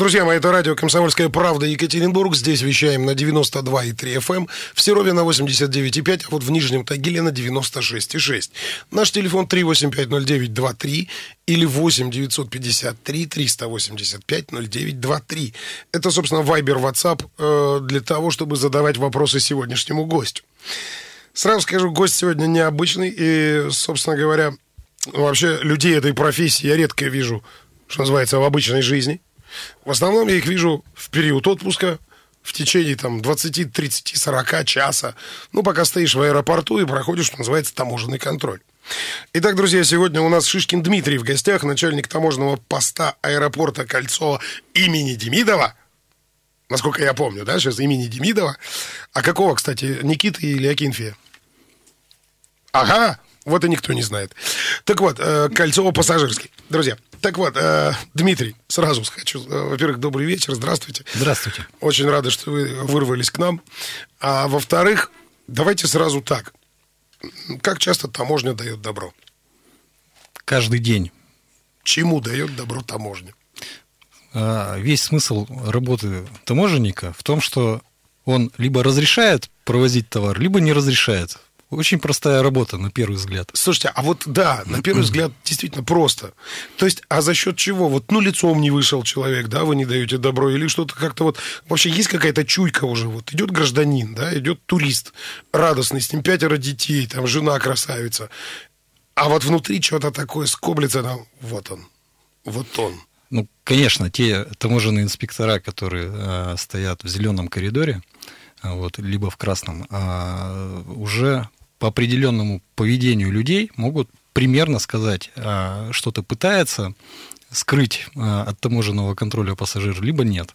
Друзья мои, это радио «Комсомольская правда» Екатеринбург. Здесь вещаем на 92,3 FM, эм, в Серове на 89,5, а вот в Нижнем Тагиле на 96,6. Наш телефон 3850923 или 8 953 385 0923. Это, собственно, Вайбер, WhatsApp э, для того, чтобы задавать вопросы сегодняшнему гостю. Сразу скажу, гость сегодня необычный, и, собственно говоря, вообще людей этой профессии я редко вижу, что называется, в обычной жизни – в основном я их вижу в период отпуска, в течение там 20, 30, 40 часа. Ну, пока стоишь в аэропорту и проходишь, что называется, таможенный контроль. Итак, друзья, сегодня у нас Шишкин Дмитрий в гостях, начальник таможенного поста аэропорта Кольцо имени Демидова. Насколько я помню, да, сейчас имени Демидова. А какого, кстати, Никиты или Акинфия? Ага, вот и никто не знает. Так вот, э, Кольцо пассажирский. Друзья, так вот, э, Дмитрий, сразу хочу, э, во-первых, добрый вечер, здравствуйте. Здравствуйте. Очень рады, что вы вырвались к нам. А во-вторых, давайте сразу так. Как часто таможня дает добро? Каждый день. Чему дает добро таможня? А, весь смысл работы таможенника в том, что он либо разрешает провозить товар, либо не разрешает. Очень простая работа, на первый взгляд. Слушайте, а вот да, на первый взгляд действительно просто. То есть, а за счет чего? Вот, ну, лицом не вышел человек, да, вы не даете добро, или что-то как-то вот... Вообще есть какая-то чуйка уже, вот идет гражданин, да, идет турист радостный, с ним пятеро детей, там, жена красавица. А вот внутри что-то такое скоблится, там, вот он, вот он. Ну, конечно, те таможенные инспектора, которые э, стоят в зеленом коридоре, вот, либо в красном, а, уже по определенному поведению людей могут примерно сказать, а, что-то пытается скрыть а, от таможенного контроля пассажира, либо нет.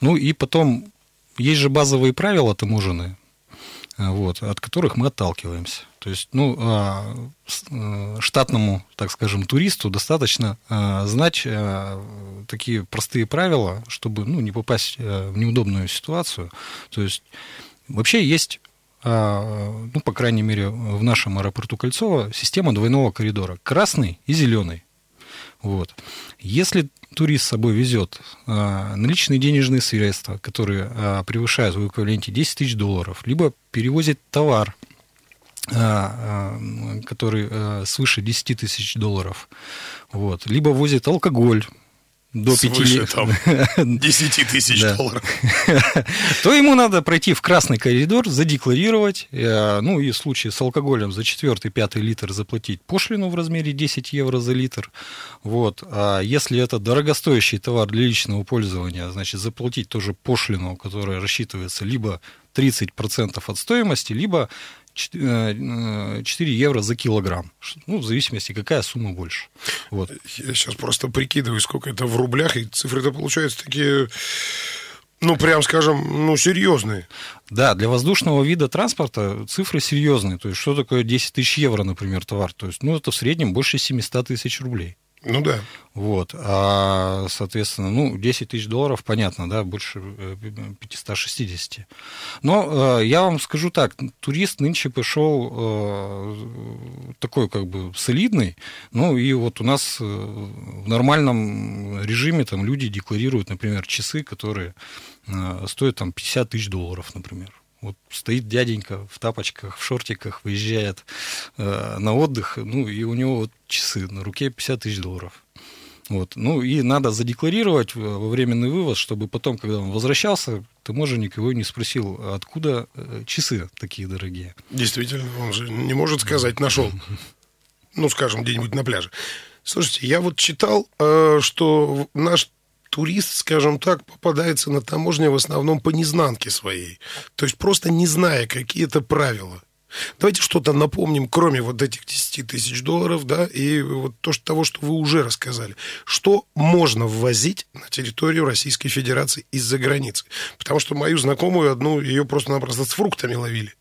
Ну и потом есть же базовые правила таможенные, вот, от которых мы отталкиваемся. То есть, ну, э, штатному, так скажем, туристу достаточно знать такие простые правила, чтобы, ну, не попасть в неудобную ситуацию. То есть, вообще есть а, ну, по крайней мере, в нашем аэропорту Кольцово, система двойного коридора. Красный и зеленый. Вот. Если турист с собой везет а, наличные денежные средства, которые а, превышают в эквиваленте 10 тысяч долларов, либо перевозит товар, который свыше 10 тысяч долларов, вот, либо возит алкоголь, до Свыше, 5 там, 10 тысяч долларов. То ему надо пройти в красный коридор, задекларировать, э, ну и в случае с алкоголем за четвертый, пятый литр заплатить пошлину в размере 10 евро за литр. Вот. А если это дорогостоящий товар для личного пользования, значит, заплатить тоже пошлину, которая рассчитывается либо 30% от стоимости, либо 4 э, евро за килограмм. Ну, в зависимости, какая сумма больше. Вот. Я сейчас просто прикидываю, сколько это в рублях, и цифры-то получаются такие, ну, прям скажем, ну, серьезные. Да, для воздушного вида транспорта цифры серьезные. То есть, что такое 10 тысяч евро, например, товар? То есть, ну, это в среднем больше 700 тысяч рублей. Ну да. Вот. А, соответственно, ну, 10 тысяч долларов, понятно, да, больше 560. Э, Но э, я вам скажу так, турист нынче пошел э, такой как бы солидный, ну и вот у нас э, в нормальном режиме там люди декларируют, например, часы, которые э, стоят там 50 тысяч долларов, например. Вот стоит дяденька в тапочках, в шортиках, выезжает э, на отдых, ну, и у него вот часы на руке 50 тысяч долларов. Вот. Ну, и надо задекларировать во временный вывоз, чтобы потом, когда он возвращался, таможенник его не спросил, откуда э, часы такие дорогие. Действительно, он же не может сказать, нашел. Ну, скажем, где-нибудь на пляже. Слушайте, я вот читал, э, что наш турист, скажем так, попадается на таможне в основном по незнанке своей. То есть просто не зная какие это правила. Давайте что-то напомним, кроме вот этих 10 тысяч долларов, да, и вот то, что, того, что вы уже рассказали. Что можно ввозить на территорию Российской Федерации из-за границы? Потому что мою знакомую одну, ее просто-напросто с фруктами ловили.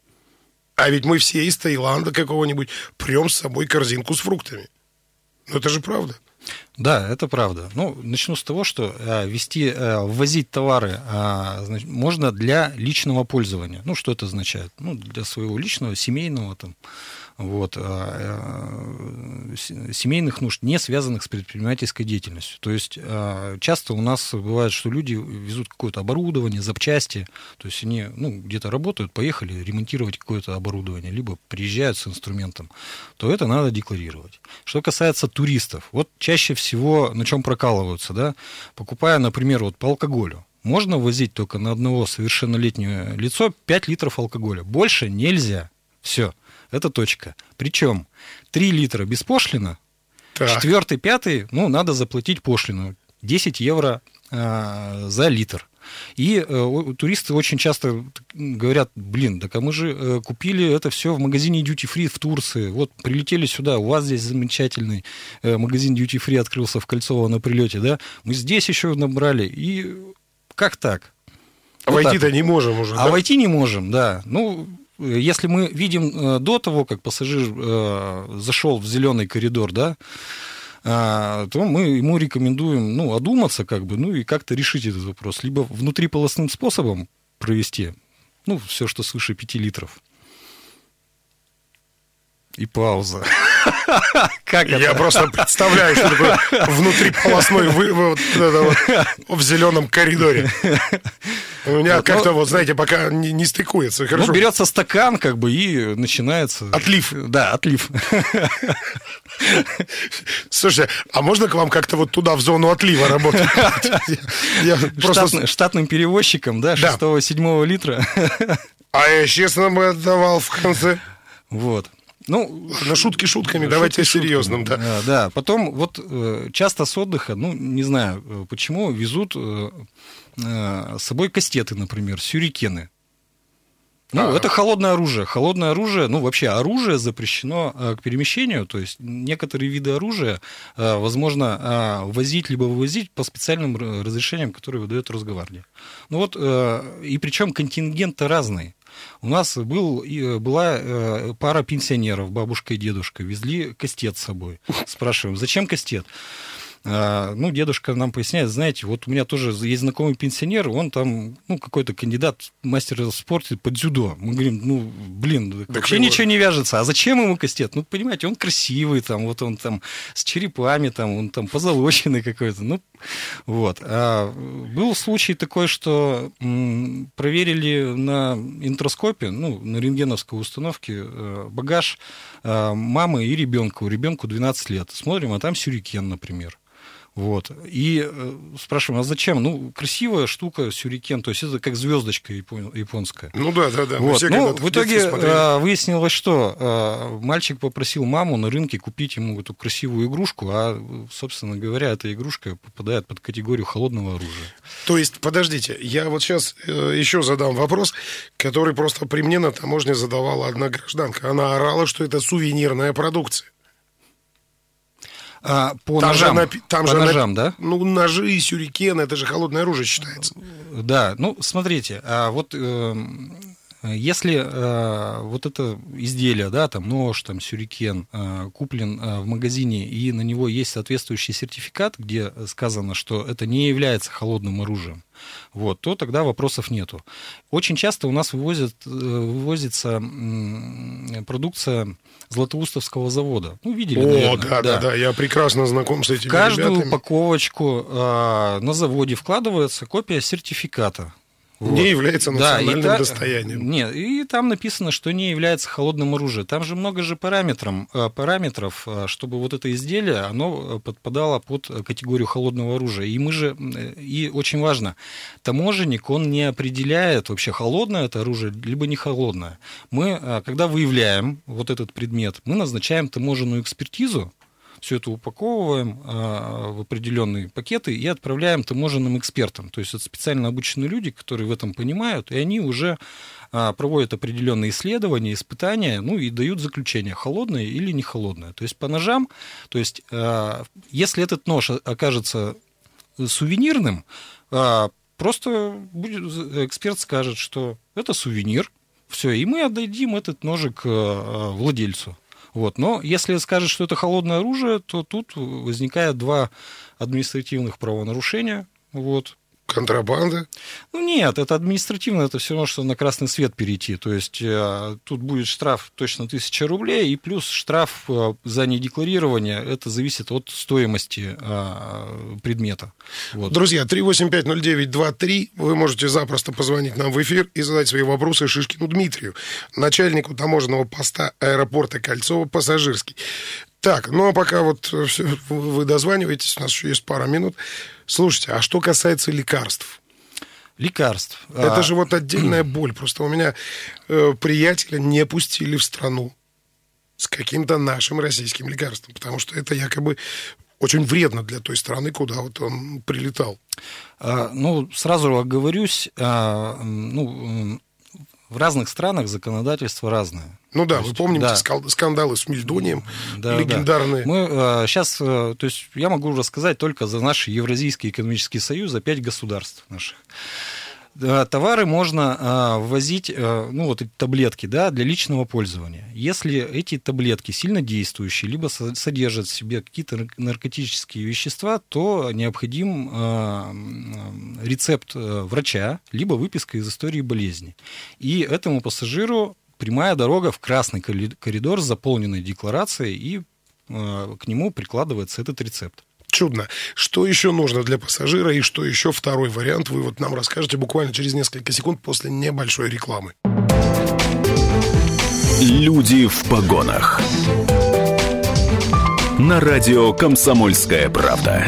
А ведь мы все из Таиланда какого-нибудь прем с собой корзинку с фруктами. Ну, это же правда. Да, это правда. Ну, начну с того, что э, вести, э, ввозить товары э, значит, можно для личного пользования. Ну, что это означает? Ну, для своего личного, семейного там, вот, а, э, семейных нужд, не связанных с предпринимательской деятельностью. То есть а, часто у нас бывает, что люди везут какое-то оборудование, запчасти, то есть они ну, где-то работают, поехали ремонтировать какое-то оборудование, либо приезжают с инструментом, то это надо декларировать. Что касается туристов, вот чаще всего на чем прокалываются, да, покупая, например, вот по алкоголю, можно возить только на одного совершеннолетнее лицо 5 литров алкоголя. Больше нельзя. Все. Это точка. Причем 3 литра беспошлина, так. четвертый, пятый, ну, надо заплатить пошлину. 10 евро э, за литр. И э, туристы очень часто говорят, блин, так а мы же э, купили это все в магазине Duty Free в Турции. Вот прилетели сюда, у вас здесь замечательный э, магазин Duty Free открылся в Кольцово на прилете, да? Мы здесь еще набрали. И как так? А вот войти-то не можем уже. А да? войти не можем, да. Ну, если мы видим э, до того, как пассажир э, зашел в зеленый коридор, да, а, то мы ему рекомендуем ну, одуматься, как бы, ну и как-то решить этот вопрос. Либо внутриполосным способом провести, ну, все, что свыше 5 литров. И пауза. Как? Я просто представляю, что такое внутриполосной вывод в зеленом коридоре. У меня вот, как-то, ну, вот, знаете, пока не, стыкуется. Ну, берется стакан, как бы, и начинается... Отлив. Да, отлив. Слушайте, а можно к вам как-то вот туда, в зону отлива работать? Штатным перевозчиком, да, 6-7 литра. А я честно бы отдавал в конце. Вот. Ну, на шутки шутками, шутки давайте шутками. серьезным, да. да. Да, потом вот э, часто с отдыха, ну, не знаю, э, почему везут э, с собой кастеты, например, сюрикены. Ну, а. это холодное оружие. Холодное оружие, ну, вообще оружие запрещено к перемещению, то есть некоторые виды оружия возможно возить либо вывозить по специальным разрешениям, которые выдает Росгвардия. Ну вот, и причем контингенты разные. У нас был, была э, пара пенсионеров, бабушка и дедушка, везли кастет с собой. Спрашиваем, зачем кастет? А, ну, дедушка нам поясняет, знаете, вот у меня тоже есть знакомый пенсионер, он там, ну, какой-то кандидат мастера спорта по дзюдо. Мы говорим, ну, блин, так вообще его... ничего не вяжется. А зачем ему кастет? Ну, понимаете, он красивый, там, вот он там с черепами, там, он там позолоченный какой-то. Ну, вот. А был случай такой, что проверили на интроскопе, ну, на рентгеновской установке э, багаж э, мамы и ребенка. У ребенка 12 лет. Смотрим, а там сюрикен, например. Вот. И э, спрашиваем, а зачем? Ну, красивая штука, сюрикен, то есть это как звездочка японская. Ну да, да, да. Вот. Ну, в итоге э, выяснилось, что э, мальчик попросил маму на рынке купить ему эту красивую игрушку, а, собственно говоря, эта игрушка попадает под категорию холодного оружия. То есть, подождите, я вот сейчас еще задам вопрос, который просто при мне на таможне задавала одна гражданка. Она орала, что это сувенирная продукция. А, по там ножам, же, там по же ножам, да? Ну, ножи и сюрикены, это же холодное оружие считается. Да, ну, смотрите, а вот э, если э, вот это изделие, да, там нож, там сюрикен, э, куплен э, в магазине, и на него есть соответствующий сертификат, где сказано, что это не является холодным оружием, вот, то тогда вопросов нету. Очень часто у нас вывозят, э, вывозится продукция Златоустовского завода. Ну, видели, О, наверное. да, да, да, я прекрасно знаком с этими Каждую ребятами. упаковочку э, на заводе вкладывается копия сертификата. Вот. Не является национальным да, и достоянием. Нет, и там написано, что не является холодным оружием. Там же много же параметров, э, параметров, э, чтобы вот это изделие, оно э, подпадало под категорию холодного оружия. И мы же, и очень важно, таможенник, он не определяет вообще, холодное это оружие, либо не холодное. Мы, когда выявляем вот этот предмет, мы назначаем таможенную экспертизу, все это упаковываем а, в определенные пакеты и отправляем таможенным экспертам. То есть это специально обученные люди, которые в этом понимают, и они уже а, проводят определенные исследования, испытания, ну и дают заключение, холодное или не холодное. То есть по ножам, то есть а, если этот нож окажется сувенирным, просто будет, эксперт скажет, что это сувенир, все, и мы отдадим этот ножик владельцу. Вот. Но если скажет, что это холодное оружие, то тут возникает два административных правонарушения. Вот. Контрабанда? Ну нет, это административно, это все равно, что на красный свет перейти. То есть э, тут будет штраф точно 1000 рублей, и плюс штраф э, за недекларирование, это зависит от стоимости э, предмета. Вот. Друзья, 3850923, вы можете запросто позвонить нам в эфир и задать свои вопросы Шишкину Дмитрию, начальнику таможенного поста аэропорта Кольцова пассажирский. Так, ну а пока вот э, все, вы дозваниваетесь, у нас еще есть пара минут. Слушайте, а что касается лекарств? Лекарств. Это а... же вот отдельная боль. Просто у меня э, приятеля не пустили в страну с каким-то нашим российским лекарством, потому что это якобы очень вредно для той страны, куда вот он прилетал. А, ну, сразу оговорюсь, а, ну, в разных странах законодательство разное. Ну да, есть, вы помните да. скандалы с Мельдонием, да, легендарные. Да. Мы э, сейчас, э, то есть я могу рассказать только за наш Евразийский экономический союз, за пять государств наших товары можно а, ввозить, а, ну вот эти таблетки, да, для личного пользования. Если эти таблетки сильно действующие, либо содержат в себе какие-то наркотические вещества, то необходим рецепт э, врача, либо выписка из истории болезни. И этому пассажиру прямая дорога в красный коридор с заполненной декларацией, и к нему прикладывается этот рецепт. Чудно. Что еще нужно для пассажира и что еще второй вариант вы вот нам расскажете буквально через несколько секунд после небольшой рекламы. Люди в погонах. На радио «Комсомольская правда».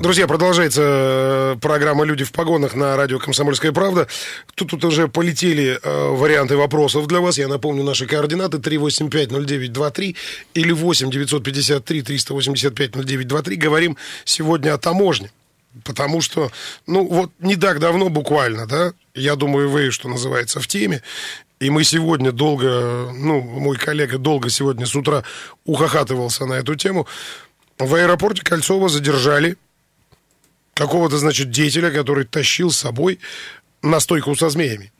Друзья, продолжается э, программа «Люди в погонах» на радио «Комсомольская правда». Тут, тут уже полетели э, варианты вопросов для вас. Я напомню наши координаты 3850923 или 8 953 385 0923. Говорим сегодня о таможне. Потому что, ну, вот не так давно буквально, да, я думаю, вы, что называется, в теме. И мы сегодня долго, ну, мой коллега долго сегодня с утра ухахатывался на эту тему. В аэропорте Кольцова задержали какого-то, значит, деятеля, который тащил с собой настойку со змеями.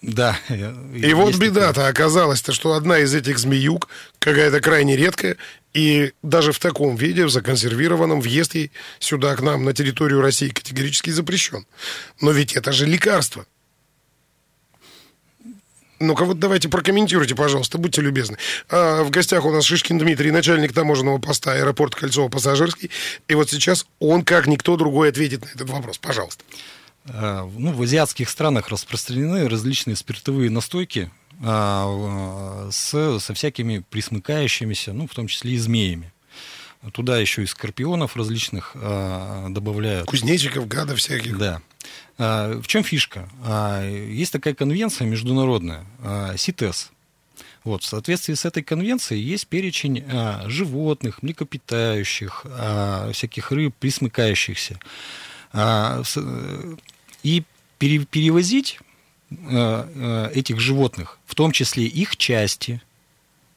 Да. И вот беда-то оказалась-то, что одна из этих змеюк какая-то крайне редкая, и даже в таком виде, в законсервированном, въезд ей сюда, к нам, на территорию России категорически запрещен. Но ведь это же лекарство. Ну-ка вот давайте прокомментируйте, пожалуйста, будьте любезны. А, в гостях у нас Шишкин Дмитрий, начальник таможенного поста аэропорта Кольцово-Пассажирский. И вот сейчас он, как никто другой, ответит на этот вопрос. Пожалуйста. А, ну, в азиатских странах распространены различные спиртовые настойки а, с, со всякими присмыкающимися, ну, в том числе и змеями. Туда еще и скорпионов различных а, добавляют. Кузнечиков, гадов всяких. Да. А, в чем фишка? А, есть такая конвенция международная, СИТЕС. Вот, в соответствии с этой конвенцией есть перечень животных, млекопитающих, всяких рыб, присмыкающихся. и перевозить этих животных, в том числе их части,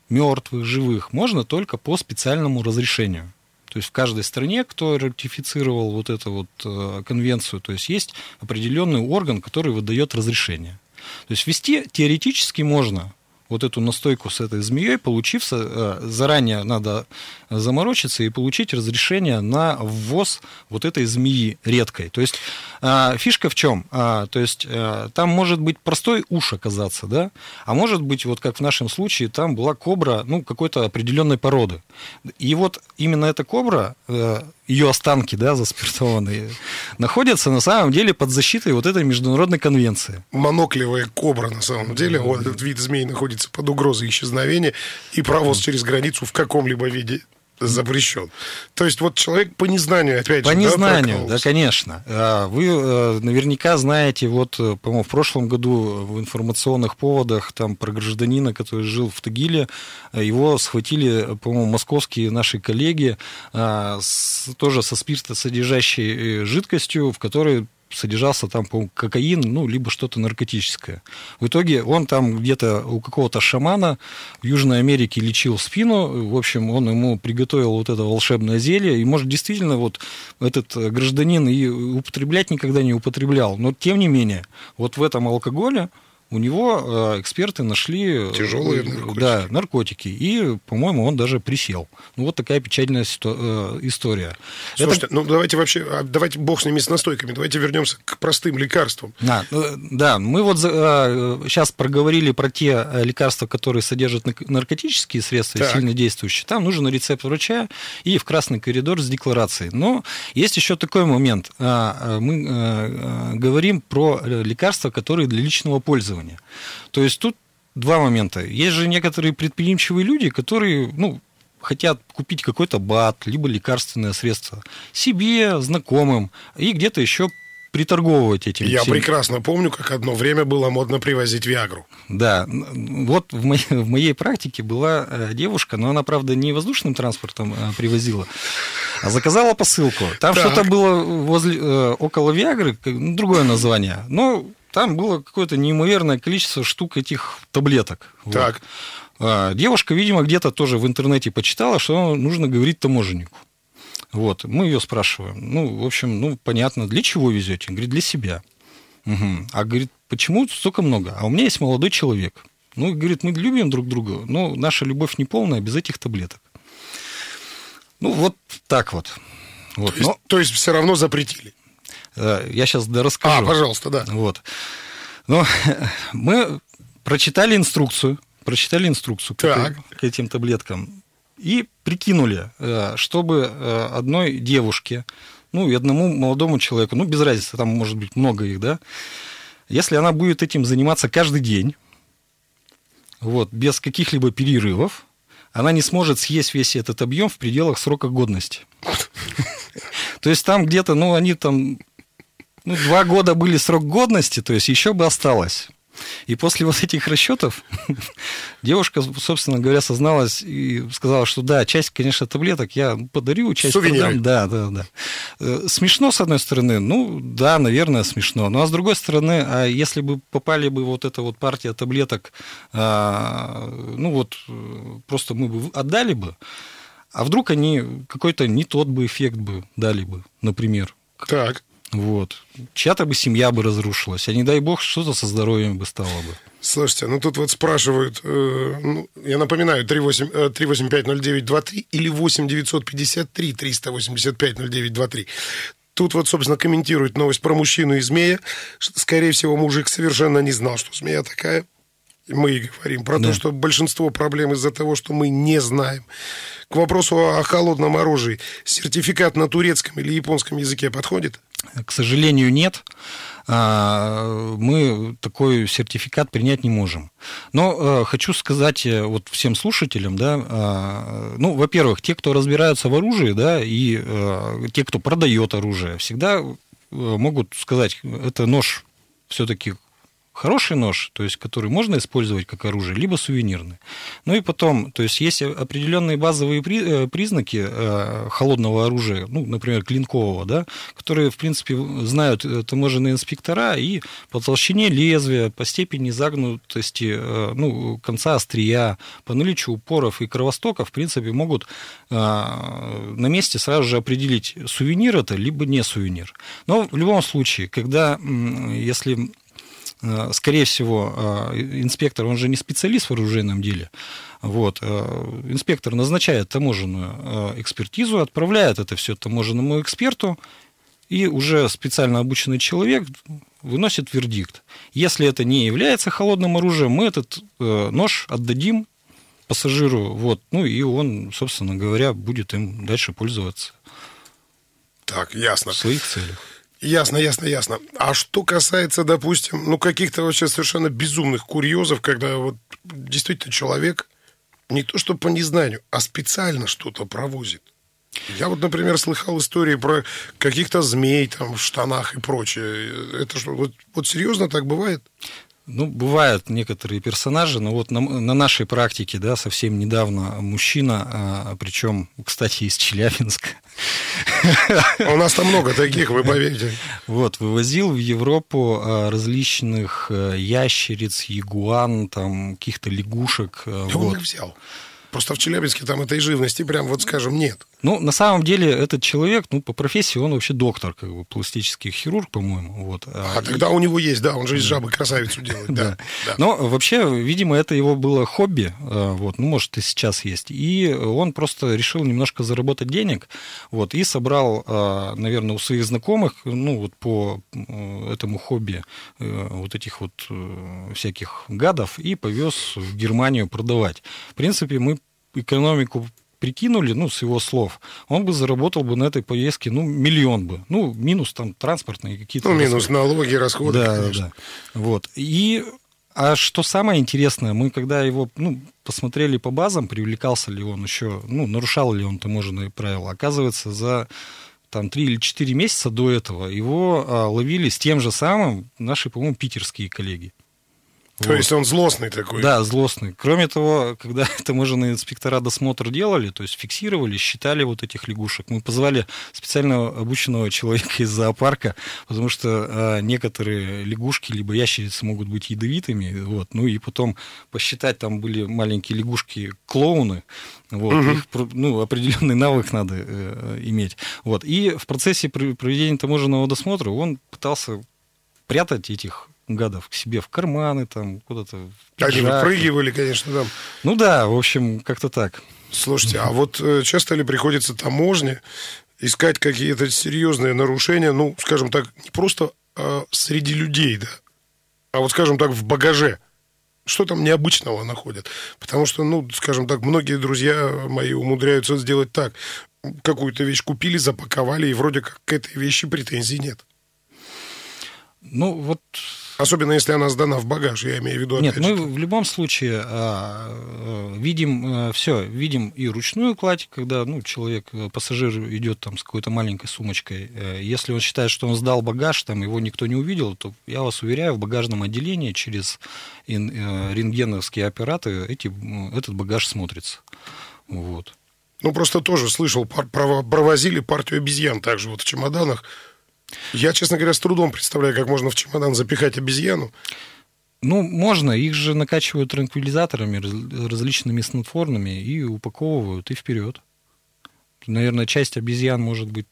мертвых, живых, можно только по специальному разрешению. То есть в каждой стране, кто ратифицировал вот эту вот э, конвенцию, то есть есть определенный орган, который выдает разрешение. То есть вести теоретически можно вот эту настойку с этой змеей, получив, э, заранее надо заморочиться и получить разрешение на ввоз вот этой змеи редкой. То есть э, фишка в чем? А, то есть э, там может быть простой уж оказаться, да, а может быть, вот как в нашем случае, там была кобра, ну, какой-то определенной породы. И вот именно эта кобра ее останки, да, заспиртованные, находятся на самом деле под защитой вот этой международной конвенции. Моноклевая кобра, на самом деле, вот этот вид змей находится под угрозой исчезновения, и провоз через границу в каком-либо виде запрещен. То есть вот человек по незнанию, опять по же, незнанию, да, да, конечно. А, вы э, наверняка знаете, вот, э, по-моему, в прошлом году в информационных поводах там про гражданина, который жил в Тагиле, э, его схватили, по-моему, московские наши коллеги, а, тоже со спиртосодержащей жидкостью, в которой содержался там, по кокаин, ну, либо что-то наркотическое. В итоге он там где-то у какого-то шамана в Южной Америке лечил спину, в общем, он ему приготовил вот это волшебное зелье, и, может, действительно, вот этот гражданин и употреблять никогда не употреблял, но, тем не менее, вот в этом алкоголе у него э, эксперты нашли... Тяжелые наркотики. Да, наркотики. И, по-моему, он даже присел. Ну, вот такая печальная история. Слушайте, Это... ну давайте вообще, а, давайте бог с ними с настойками, давайте вернемся к простым лекарствам. А, да, мы вот сейчас проговорили про те лекарства, которые содержат наркотические средства, так. сильно действующие. Там нужен рецепт врача и в красный коридор с декларацией. Но есть еще такой момент. Мы говорим про лекарства, которые для личного пользования. То есть тут два момента. Есть же некоторые предприимчивые люди, которые, ну, хотят купить какой-то БАТ, либо лекарственное средство себе, знакомым, и где-то еще приторговывать этим. Я всем. прекрасно помню, как одно время было модно привозить Виагру. Да, вот в моей, в моей практике была э, девушка, но она, правда, не воздушным транспортом э, привозила, а заказала посылку. Там что-то было возле, э, около Виагры, ну, другое название. Но там было какое-то неимоверное количество штук этих таблеток. Так. Вот. Девушка, видимо, где-то тоже в интернете почитала, что нужно говорить таможеннику. Вот, мы ее спрашиваем. Ну, в общем, ну, понятно, для чего везете? Говорит, для себя. Угу. А говорит, почему столько много? А у меня есть молодой человек. Ну, говорит, мы любим друг друга, но наша любовь не полная без этих таблеток. Ну, вот так вот. вот. То, есть, но... то есть все равно запретили? Э, я сейчас да, расскажу. А, пожалуйста, да. Вот. Но мы прочитали инструкцию, прочитали инструкцию к, к этим таблеткам и прикинули, э, чтобы э, одной девушке, ну и одному молодому человеку, ну без разницы, там может быть много их, да, если она будет этим заниматься каждый день, вот, без каких-либо перерывов, она не сможет съесть весь этот объем в пределах срока годности. То есть там где-то, ну, они там ну, два года были срок годности, то есть еще бы осталось. И после вот этих расчетов девушка, собственно говоря, созналась и сказала, что да, часть, конечно, таблеток я подарю, часть Сувениры. продам. Да, да, да. Э, смешно, с одной стороны, ну, да, наверное, смешно. Ну, а с другой стороны, а если бы попали бы вот эта вот партия таблеток, а, ну, вот, просто мы бы отдали бы, а вдруг они какой-то не тот бы эффект бы дали бы, например. Так. Вот. Чья-то бы семья бы разрушилась, а не дай бог, что-то со здоровьем бы стало бы. Слушайте, ну тут вот спрашивают, э, ну, я напоминаю, 38, э, 3850923 или 8953 385 0923. Тут вот, собственно, комментирует новость про мужчину и змея. Скорее всего, мужик совершенно не знал, что змея такая. Мы и говорим про да. то, что большинство проблем из-за того, что мы не знаем. К вопросу о холодном оружии. Сертификат на турецком или японском языке подходит? К сожалению, нет. А, мы такой сертификат принять не можем. Но э, хочу сказать э, вот всем слушателям, да, а, ну, во-первых, те, кто разбираются в оружии, да, и э, те, кто продает оружие, всегда могут сказать, это нож все-таки хороший нож, то есть который можно использовать как оружие, либо сувенирный. Ну и потом, то есть есть определенные базовые э, признаки э, холодного оружия, ну, например, клинкового, да, которые, в принципе, знают э, таможенные инспектора, и по толщине лезвия, по степени загнутости ну, конца острия, по наличию упоров и кровостоков, в принципе, могут на месте сразу же определить, сувенир это, либо не сувенир. Но в любом случае, когда, если скорее всего, э, инспектор, он же не специалист в оружейном деле, вот, э, инспектор назначает таможенную экспертизу, отправляет это все таможенному эксперту, и уже специально обученный человек выносит вердикт. Если это не является холодным оружием, мы этот нож отдадим пассажиру, вот, ну и он, собственно говоря, будет им дальше пользоваться. Так, ясно. В своих целях. Ясно, ясно, ясно. А что касается, допустим, ну, каких-то вообще совершенно безумных курьезов, когда вот действительно человек не то что по незнанию, а специально что-то провозит. Я вот, например, слыхал истории про каких-то змей там в штанах и прочее. Это что, вот, вот серьезно так бывает? Ну, бывают некоторые персонажи, но вот на, на нашей практике, да, совсем недавно мужчина, а, причем, кстати, из Челябинска. У нас там много таких, вы поверите. Вот, вывозил в Европу а, различных э, ящериц, ягуан, там, каких-то лягушек. И вот. он их взял. Просто в Челябинске там этой живности прям, вот скажем, нет. Ну, на самом деле, этот человек, ну, по профессии он вообще доктор, как бы, пластический хирург, по-моему. Вот. А, и... тогда у него есть, да, он же из жабы красавицу делает, да. да. Но вообще, видимо, это его было хобби, а, вот, ну, может, и сейчас есть. И он просто решил немножко заработать денег, вот, и собрал, а, наверное, у своих знакомых, ну, вот по этому хобби э, вот этих вот э, всяких гадов и повез в Германию продавать. В принципе, мы экономику прикинули, ну, с его слов, он бы заработал бы на этой поездке, ну, миллион бы. Ну, минус там транспортные какие-то. Ну, минус расходы. налоги, расходы, да, конечно. Да, Вот. И а что самое интересное, мы когда его ну, посмотрели по базам, привлекался ли он еще, ну, нарушал ли он таможенные правила, оказывается, за там три или четыре месяца до этого его а, ловили с тем же самым наши, по-моему, питерские коллеги. То вот. есть он злостный такой? Да, злостный. Кроме того, когда таможенные инспектора досмотр делали, то есть фиксировали, считали вот этих лягушек, мы позвали специального обученного человека из зоопарка, потому что а, некоторые лягушки либо ящерицы могут быть ядовитыми, вот, ну и потом посчитать, там были маленькие лягушки-клоуны, вот, угу. их, ну, определенный навык надо э, иметь. Вот, и в процессе проведения таможенного досмотра он пытался прятать этих гадов к себе в карманы, там, куда-то... Они выпрыгивали, конечно, там. Ну да, в общем, как-то так. Слушайте, а вот э, часто ли приходится таможне искать какие-то серьезные нарушения, ну, скажем так, не просто а среди людей, да, а вот, скажем так, в багаже? Что там необычного находят? Потому что, ну, скажем так, многие друзья мои умудряются сделать так. Какую-то вещь купили, запаковали, и вроде как к этой вещи претензий нет. Ну, вот Особенно если она сдана в багаж, я имею в виду. Нет, мы в любом случае а, а, видим а, все, видим и ручную кладь, когда ну, человек, э, пассажир идет там с какой-то маленькой сумочкой. Э, если он считает, что он сдал багаж, там его никто не увидел, то я вас уверяю, в багажном отделении через э, рентгеновские аппараты эти, этот багаж смотрится. Вот. Ну, просто тоже слышал, провозили партию обезьян также вот в чемоданах. Я, честно говоря, с трудом представляю, как можно в чемодан запихать обезьяну. Ну, можно. Их же накачивают транквилизаторами, различными снотворными и упаковывают, и вперед. Наверное, часть обезьян, может быть,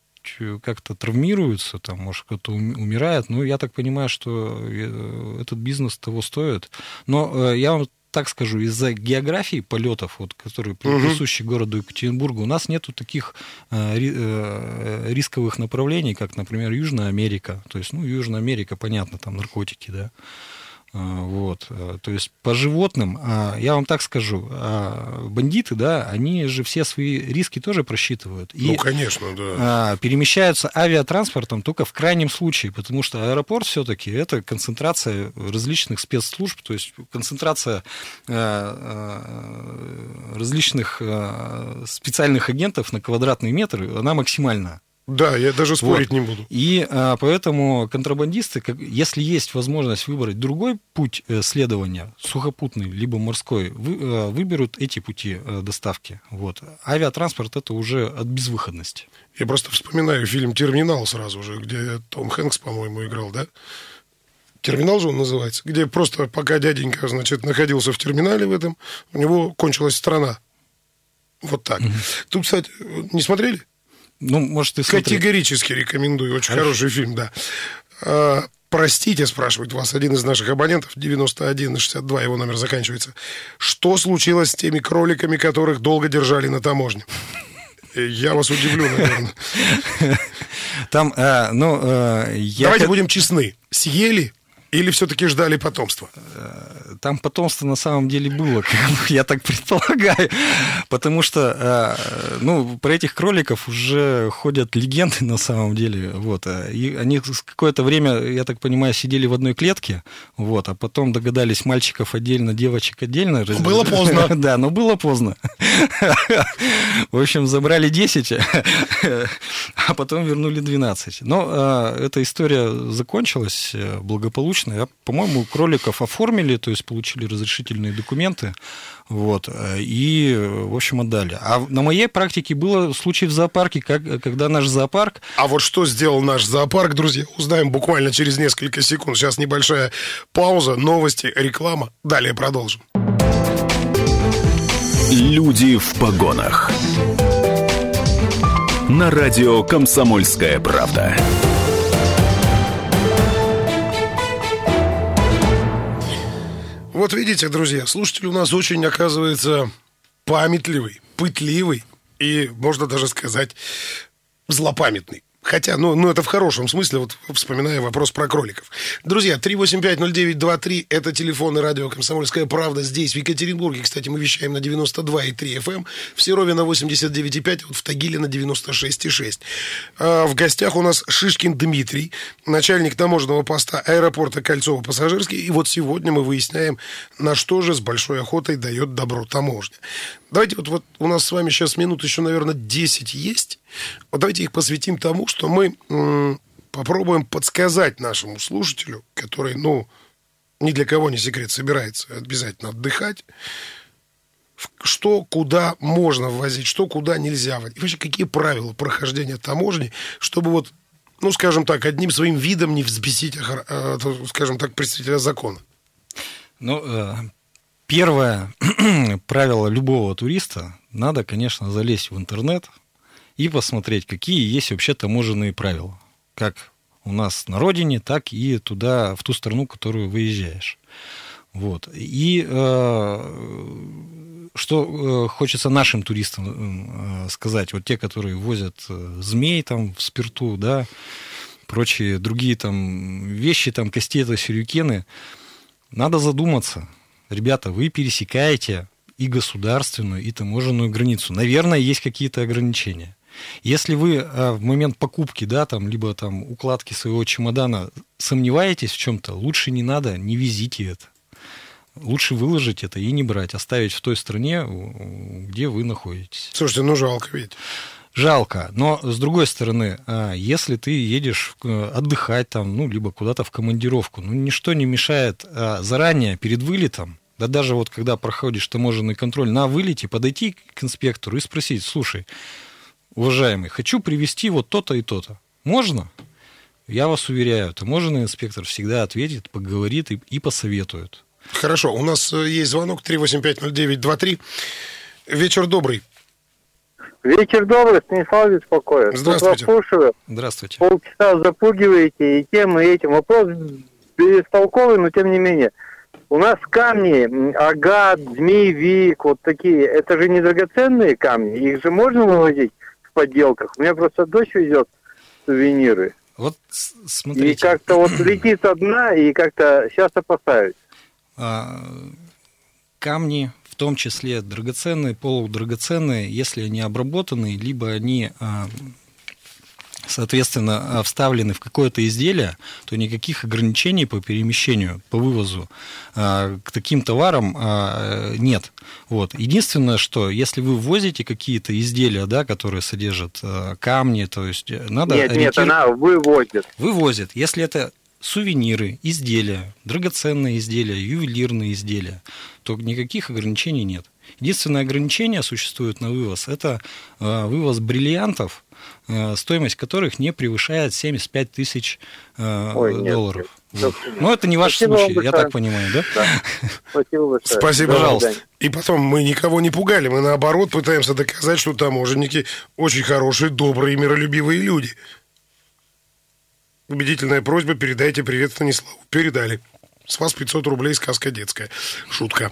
как-то травмируются, там, может, кто-то умирает. Ну, я так понимаю, что э, этот бизнес того стоит. Но э, я вам так скажу, из-за географии полетов, вот, которые присущи угу. городу Екатеринбургу, у нас нету таких э, э, рисковых направлений, как, например, Южная Америка. То есть, ну, Южная Америка, понятно, там наркотики, да. А, вот. Э, то есть по животным, а, я вам так скажу, а, бандиты, да, они же все свои риски тоже просчитывают. И, ну, конечно, да. Перемещаются авиатранспортом только в крайнем случае, потому что аэропорт все-таки это концентрация различных спецслужб, то есть концентрация различных специальных агентов на квадратный метр, она максимальна. Да, я даже спорить вот. не буду. И а, поэтому контрабандисты, как, если есть возможность выбрать другой путь э, следования, сухопутный либо морской, вы, э, выберут эти пути э, доставки. Вот. Авиатранспорт это уже от безвыходности. Я просто вспоминаю фильм «Терминал» сразу же, где Том Хэнкс, по-моему, играл, да? Терминал же он называется, где просто пока дяденька, значит, находился в терминале в этом, у него кончилась страна. Вот так. Угу. Тут, кстати, не смотрели? Ну, может, ты Категорически рекомендую. Очень Хорошо. хороший фильм, да. А, простите, спрашивает вас один из наших абонентов, 91 62, его номер заканчивается. Что случилось с теми кроликами, которых долго держали на таможне? Я вас удивлю, наверное. Там, э, ну, э, я... Давайте будем честны. Съели или все-таки ждали потомства? Э, там потомство на самом деле было, я так предполагаю. Потому что, э, ну, про этих кроликов уже ходят легенды на самом деле. Вот. И они какое-то время, я так понимаю, сидели в одной клетке, вот, а потом догадались мальчиков отдельно, девочек отдельно. Было поздно. Да, но было поздно. В общем, забрали 10, а потом вернули 12. Но э, эта история закончилась благополучно точно. Я, по-моему, кроликов оформили, то есть получили разрешительные документы, вот, и, в общем, отдали. А на моей практике было случай в зоопарке, как, когда наш зоопарк... А вот что сделал наш зоопарк, друзья, узнаем буквально через несколько секунд. Сейчас небольшая пауза, новости, реклама. Далее продолжим. Люди в погонах. на радио «Комсомольская правда». Вот видите, друзья, слушатель у нас очень, оказывается, памятливый, пытливый и, можно даже сказать, злопамятный. Хотя, ну, ну, это в хорошем смысле, вот вспоминая вопрос про кроликов. Друзья, 3850923 это телефон и радио «Комсомольская правда» здесь, в Екатеринбурге. Кстати, мы вещаем на 92,3 FM, эм, в Серове на 89,5, вот в Тагиле на 96,6. А в гостях у нас Шишкин Дмитрий, начальник таможенного поста аэропорта Кольцово-Пассажирский. И вот сегодня мы выясняем, на что же с большой охотой дает добро таможня. Давайте вот, вот у нас с вами сейчас минут еще, наверное, 10 есть. Вот давайте их посвятим тому, что мы попробуем подсказать нашему слушателю, который, ну, ни для кого не секрет, собирается обязательно отдыхать, что куда можно ввозить, что куда нельзя ввозить. И вообще, какие правила прохождения таможни, чтобы вот, ну, скажем так, одним своим видом не взбесить, э, скажем так, представителя закона. Ну, э, первое правило любого туриста, надо, конечно, залезть в интернет, и посмотреть, какие есть вообще таможенные правила. Как у нас на родине, так и туда, в ту страну, в которую выезжаешь. Вот. И э, что э, хочется нашим туристам э, сказать, вот те, которые возят э, змей там в спирту, да, прочие другие там вещи, там кастеты, сюрикены, надо задуматься. Ребята, вы пересекаете и государственную, и таможенную границу. Наверное, есть какие-то ограничения. Если вы э, в момент покупки, да, там, либо там укладки своего чемодана сомневаетесь в чем-то, лучше не надо, не везите это. Лучше выложить это и не брать, оставить в той стране, где вы находитесь. Слушайте, ну жалко ведь. Жалко, но с другой стороны, а, если ты едешь э, отдыхать там, ну, либо куда-то в командировку, ну, ничто не мешает а, заранее, перед вылетом, да даже вот когда проходишь таможенный контроль на вылете, подойти к инспектору и спросить, слушай, уважаемый, хочу привести вот то-то и то-то. Можно? Я вас уверяю, таможенный инспектор всегда ответит, поговорит и, и посоветует. Хорошо, у нас э, есть звонок 3850923. Вечер добрый. Вечер добрый, Станислав беспокоит. Здравствуйте. Тут слушаю. Здравствуйте. Полчаса запугиваете и тем, и этим. Вопрос бестолковый, но тем не менее. У нас камни, агат, змеевик, вот такие, это же не драгоценные камни, их же можно вывозить подделках. У меня просто дочь везет сувениры. Вот смотрите. И как-то вот летит одна, и как-то сейчас опасаюсь. А, камни, в том числе драгоценные, полудрагоценные, если они обработаны, либо они а, соответственно, а, вставлены в какое-то изделие, то никаких ограничений по перемещению, по вывозу а, к таким товарам а, нет. Вот. Единственное, что если вы ввозите какие-то изделия, да, которые содержат камни, то есть э, надо... Нет, ориентир... нет, она вывозит. Вывозит. Если это сувениры, изделия, драгоценные изделия, ювелирные изделия, то никаких ограничений нет. Единственное ограничение существует на вывоз – это вывоз бриллиантов Э, стоимость которых не превышает 75 тысяч э, Ой, долларов. Нет, нет. Ну, это не ваш Спасибо случай, я так понимаю, да? да. Спасибо большое. Спасибо, пожалуйста. И потом мы никого не пугали, мы наоборот пытаемся доказать, что таможенники очень хорошие, добрые, миролюбивые люди. Убедительная просьба, передайте привет Станиславу. Передали. С вас 500 рублей, сказка детская. Шутка.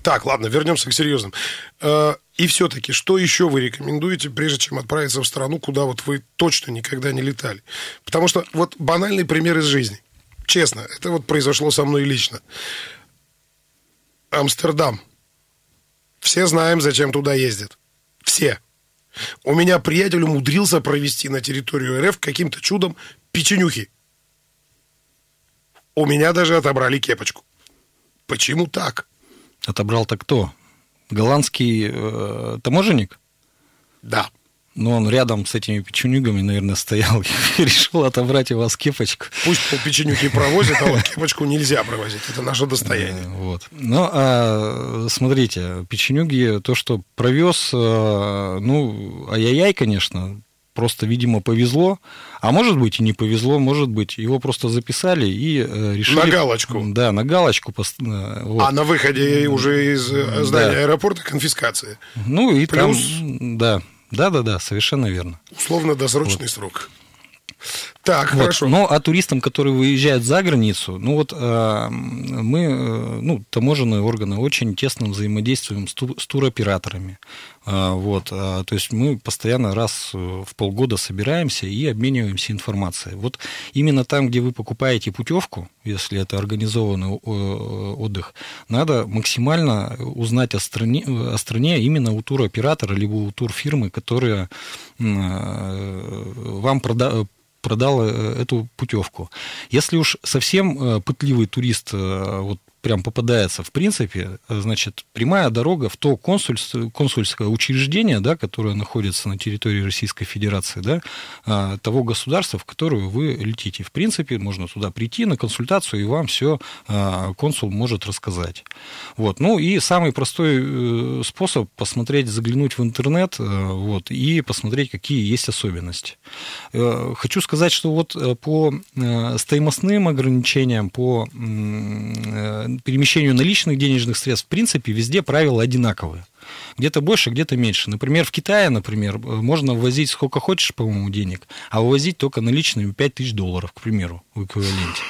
Так, ладно, вернемся к серьезным. Э, и все-таки, что еще вы рекомендуете, прежде чем отправиться в страну, куда вот вы точно никогда не летали? Потому что вот банальный пример из жизни. Честно, это вот произошло со мной лично. Амстердам. Все знаем, зачем туда ездят. Все. У меня приятель умудрился провести на территорию РФ каким-то чудом печенюхи. У меня даже отобрали кепочку. Почему так? Отобрал-то кто? Голландский э, таможенник? Да. Ну, он рядом с этими печенюгами, наверное, стоял и решил отобрать у вас кепочку. Пусть печенюги провозят, а вот кепочку нельзя провозить. Это наше достояние. Э, вот. Ну, а смотрите, печенюги, то, что провез, э, ну, ай-яй-яй, конечно, просто, видимо, повезло. А может быть и не повезло, может быть, его просто записали и э, решили... На галочку. Да, на галочку. Э, вот. А на выходе уже из э, здания да. аэропорта конфискация. Ну и Плюс... там, да, Да-да-да, совершенно верно. Условно-досрочный вот. срок. Так, вот. хорошо. Но а туристам, которые выезжают за границу, ну вот э, мы, э, ну, таможенные органы, очень тесно взаимодействуем с, ту, с туроператорами. Э, вот, э, то есть мы постоянно раз в полгода собираемся и обмениваемся информацией. Вот именно там, где вы покупаете путевку, если это организованный отдых, надо максимально узнать о стране, о стране именно у туроператора либо у турфирмы, которая вам прода продал э, эту путевку. Если уж совсем э, пытливый турист э, вот прям попадается, в принципе, значит, прямая дорога в то консульство, консульское учреждение, да, которое находится на территории Российской Федерации, да, а, того государства, в которое вы летите. В принципе, можно туда прийти на консультацию, и вам все а, консул может рассказать. Вот. Ну и самый простой э, способ посмотреть, заглянуть в интернет э, вот, и посмотреть, какие есть особенности. Э, хочу сказать, что вот по стоимостным ограничениям, по перемещению наличных денежных средств, в принципе, везде правила одинаковые. Где-то больше, где-то меньше. Например, в Китае, например, можно ввозить сколько хочешь, по-моему, денег, а вывозить только наличными 5 тысяч долларов, к примеру, в эквиваленте.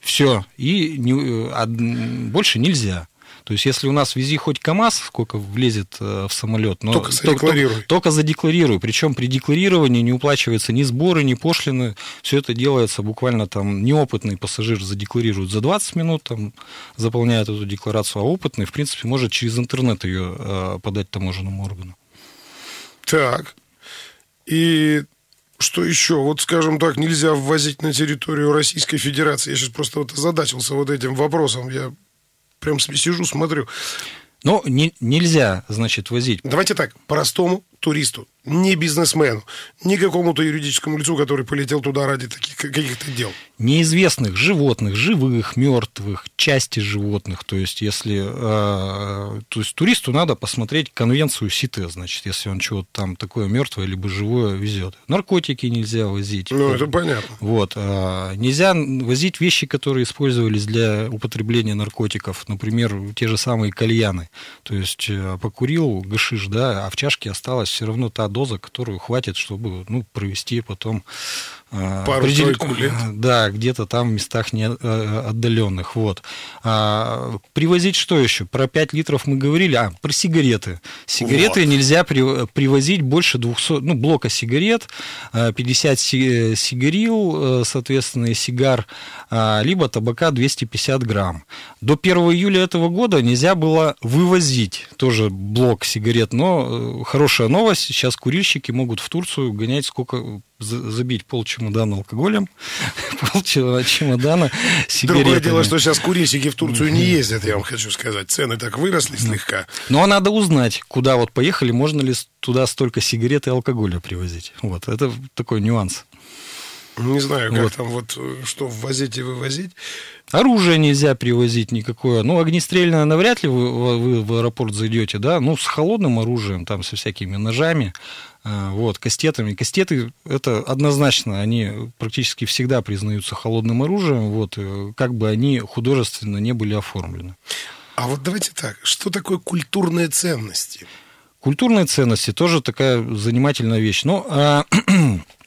Все. И не, а, больше нельзя. То есть, если у нас вези хоть КАМАЗ, сколько влезет э, в самолет, но только задекларируй. Только, только задекларируй. Причем при декларировании не уплачивается ни сборы, ни пошлины. Все это делается буквально там неопытный пассажир задекларирует за 20 минут, там, заполняет эту декларацию, а опытный, в принципе, может через интернет ее э, подать таможенному органу. Так. И что еще? Вот, скажем так, нельзя ввозить на территорию Российской Федерации. Я сейчас просто вот озадачился вот этим вопросом. Я прям сижу, смотрю. Но не, нельзя, значит, возить. Давайте так, простому туристу не бизнесмену, не какому-то юридическому лицу, который полетел туда ради таких каких-то дел. Неизвестных животных, живых, мертвых, части животных. То есть, если э, то есть туристу надо посмотреть конвенцию СИТЭ, значит, если он чего-то там такое мертвое либо живое везет. Наркотики нельзя возить. Ну, это понятно. Вот. Э, нельзя возить вещи, которые использовались для употребления наркотиков. Например, те же самые кальяны. То есть, э, покурил гашиш, да, а в чашке осталась все равно та доза, которую хватит, чтобы ну, провести потом а, Пару определ... лет. Да, где-то там в местах не э, отдаленных. Вот. А, привозить что еще? Про 5 литров мы говорили. А, про сигареты. Сигареты вот. нельзя при... привозить больше 200, ну, блока сигарет, 50 си... сигарил, э, соответственно, сигар, а, либо табака 250 грамм. До 1 июля этого года нельзя было вывозить тоже блок сигарет, но э, хорошая новость, сейчас курильщики могут в Турцию гонять сколько забить пол чемодана алкоголем, пол чемодана сигаретами. Другое дело, что сейчас курильщики в Турцию не ездят, я вам хочу сказать. Цены так выросли слегка. Но надо узнать, куда вот поехали, можно ли туда столько сигарет и алкоголя привозить. Вот, это такой нюанс. Не знаю, как вот. там вот э, что ввозить и вывозить. Оружие нельзя привозить никакое. Ну, огнестрельное навряд ли вы, вы в аэропорт зайдете, да. Ну, с холодным оружием, там, со всякими ножами, а, вот, кастетами. Кастеты, это однозначно, они практически всегда признаются холодным оружием, вот, э, как бы они художественно не были оформлены. А вот давайте так, что такое культурные ценности? Культурные ценности тоже такая занимательная вещь. Ну, а,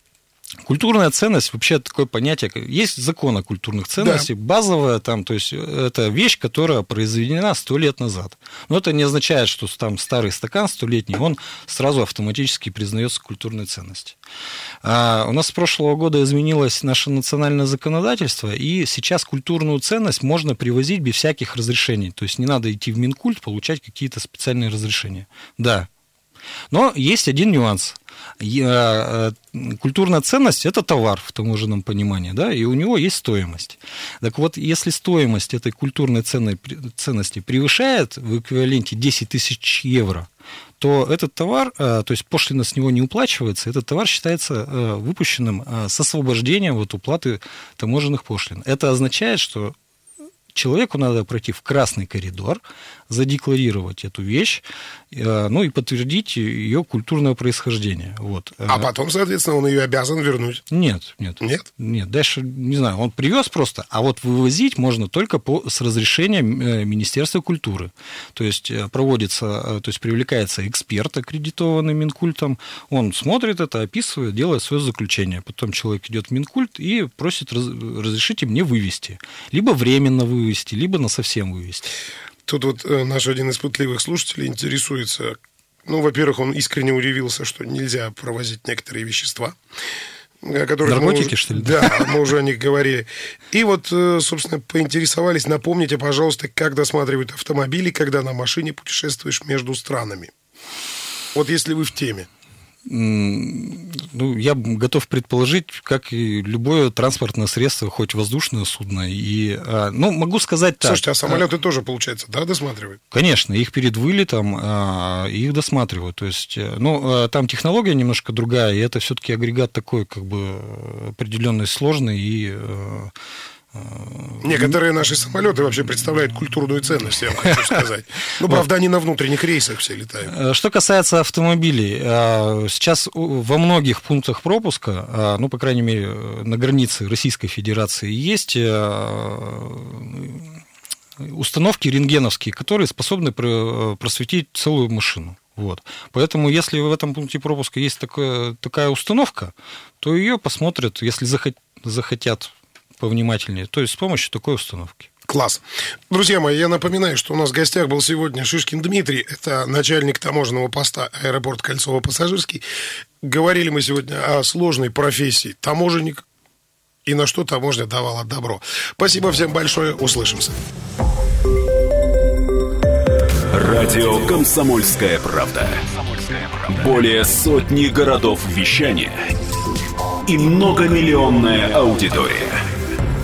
Культурная ценность вообще такое понятие. Есть закон о культурных ценностях, да. базовая там, то есть это вещь, которая произведена сто лет назад. Но это не означает, что там старый стакан столетний, он сразу автоматически признается культурной ценностью. А у нас с прошлого года изменилось наше национальное законодательство, и сейчас культурную ценность можно привозить без всяких разрешений. То есть не надо идти в Минкульт, получать какие-то специальные разрешения. Да. Но есть один нюанс – Э, культурная ценность – это товар в таможенном понимании, да, и у него есть стоимость. Так вот, если стоимость этой культурной ценности превышает в эквиваленте 10 тысяч евро, то этот товар, э, то есть пошлина с него не уплачивается, этот товар считается э, выпущенным с освобождением от уплаты таможенных пошлин. Это означает, что человеку надо пройти в красный коридор, задекларировать эту вещь, э, ну и подтвердить ее культурное происхождение. Вот. А потом, соответственно, он ее обязан вернуть? Нет, нет. Нет? Нет, дальше, не знаю, он привез просто, а вот вывозить можно только по, с разрешения э, Министерства культуры. То есть э, проводится, то есть привлекается эксперт, аккредитованный Минкультом, он смотрит это, описывает, делает свое заключение. Потом человек идет в Минкульт и просит раз, разрешите мне вывести. Либо временно вывести, либо на совсем вывести. Тут вот э, наш один из пытливых слушателей интересуется. Ну, во-первых, он искренне удивился, что нельзя провозить некоторые вещества. Которые Наркотики, мы, что ли? Да, мы уже о них говорили. И вот, э, собственно, поинтересовались, напомните, пожалуйста, как досматривают автомобили, когда на машине путешествуешь между странами. Вот если вы в теме ну, я готов предположить, как и любое транспортное средство, хоть воздушное судно. И, а, ну, могу сказать так. Слушайте, а самолеты а, тоже, получается, да, досматривают? Конечно, их перед вылетом а, их досматривают. То есть, э, ну, там технология немножко другая, и это все-таки агрегат такой, как бы, определенный сложный и э, Некоторые наши самолеты вообще представляют культурную ценность, я вам хочу сказать. Ну, правда, они на внутренних рейсах все летают. Э, что касается автомобилей, э, сейчас во многих пунктах пропуска, э, ну, по крайней мере, на границе Российской Федерации есть установки рентгеновские, которые способны просветить целую машину. Вот. Поэтому, если в этом пункте пропуска есть такая, такая установка, то ее посмотрят, если захотят повнимательнее, то есть с помощью такой установки. Класс. Друзья мои, я напоминаю, что у нас в гостях был сегодня Шишкин Дмитрий, это начальник таможенного поста аэропорт Кольцово-Пассажирский. Говорили мы сегодня о сложной профессии таможенник и на что таможня давала добро. Спасибо всем большое, услышимся. Радио «Комсомольская правда». Более сотни городов вещания и многомиллионная аудитория.